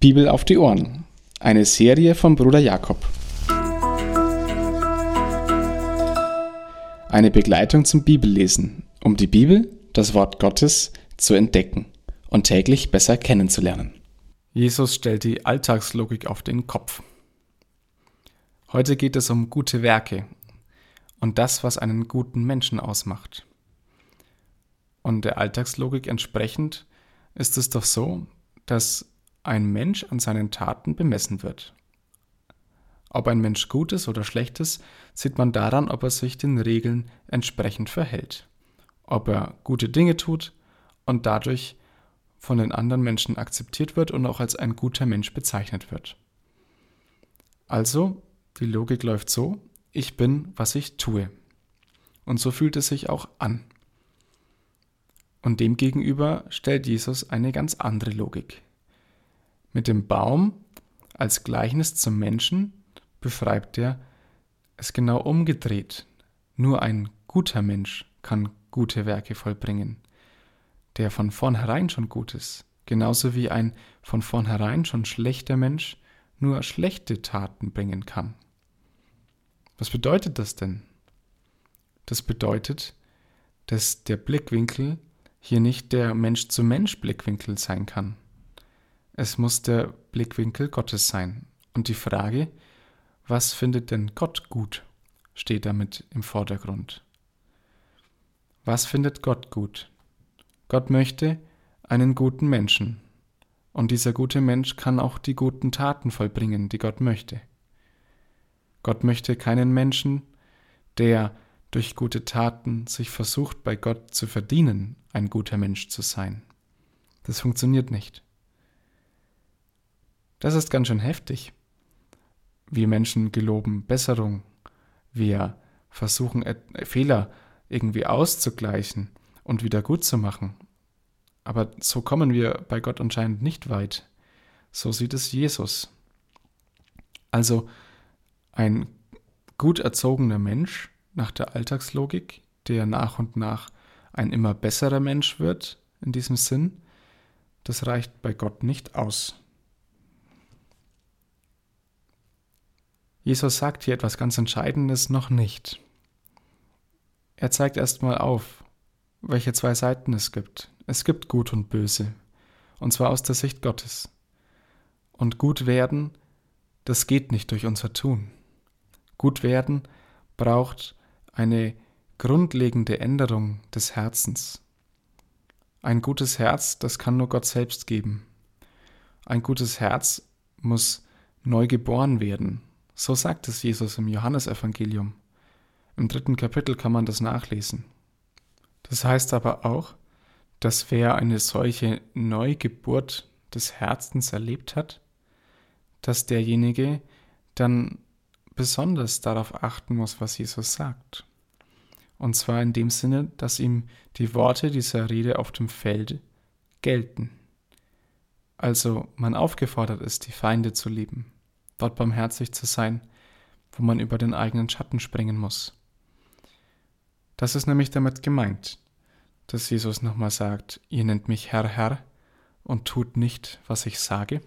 Bibel auf die Ohren. Eine Serie von Bruder Jakob. Eine Begleitung zum Bibellesen, um die Bibel, das Wort Gottes, zu entdecken und täglich besser kennenzulernen. Jesus stellt die Alltagslogik auf den Kopf. Heute geht es um gute Werke und das, was einen guten Menschen ausmacht. Und der Alltagslogik entsprechend ist es doch so, dass ein Mensch an seinen Taten bemessen wird. Ob ein Mensch gut ist oder schlecht ist, sieht man daran, ob er sich den Regeln entsprechend verhält, ob er gute Dinge tut und dadurch von den anderen Menschen akzeptiert wird und auch als ein guter Mensch bezeichnet wird. Also, die Logik läuft so, ich bin, was ich tue. Und so fühlt es sich auch an. Und demgegenüber stellt Jesus eine ganz andere Logik. Mit dem Baum als Gleichnis zum Menschen beschreibt er es genau umgedreht. Nur ein guter Mensch kann gute Werke vollbringen, der von vornherein schon gut ist, genauso wie ein von vornherein schon schlechter Mensch nur schlechte Taten bringen kann. Was bedeutet das denn? Das bedeutet, dass der Blickwinkel hier nicht der Mensch-zu-Mensch-Blickwinkel sein kann. Es muss der Blickwinkel Gottes sein. Und die Frage, was findet denn Gott gut, steht damit im Vordergrund. Was findet Gott gut? Gott möchte einen guten Menschen. Und dieser gute Mensch kann auch die guten Taten vollbringen, die Gott möchte. Gott möchte keinen Menschen, der durch gute Taten sich versucht, bei Gott zu verdienen, ein guter Mensch zu sein. Das funktioniert nicht. Das ist ganz schön heftig. Wir Menschen geloben Besserung. Wir versuchen Fehler irgendwie auszugleichen und wieder gut zu machen. Aber so kommen wir bei Gott anscheinend nicht weit. So sieht es Jesus. Also ein gut erzogener Mensch nach der Alltagslogik, der nach und nach ein immer besserer Mensch wird, in diesem Sinn, das reicht bei Gott nicht aus. Jesus sagt hier etwas ganz Entscheidendes noch nicht. Er zeigt erstmal auf, welche zwei Seiten es gibt. Es gibt Gut und Böse, und zwar aus der Sicht Gottes. Und gut werden, das geht nicht durch unser Tun. Gut werden braucht eine grundlegende Änderung des Herzens. Ein gutes Herz, das kann nur Gott selbst geben. Ein gutes Herz muss neu geboren werden, so sagt es Jesus im Johannesevangelium. Im dritten Kapitel kann man das nachlesen. Das heißt aber auch, dass wer eine solche Neugeburt des Herzens erlebt hat, dass derjenige dann besonders darauf achten muss, was Jesus sagt. Und zwar in dem Sinne, dass ihm die Worte dieser Rede auf dem Feld gelten. Also man aufgefordert ist, die Feinde zu lieben dort barmherzig zu sein, wo man über den eigenen Schatten springen muss. Das ist nämlich damit gemeint, dass Jesus nochmal sagt, ihr nennt mich Herr, Herr und tut nicht, was ich sage.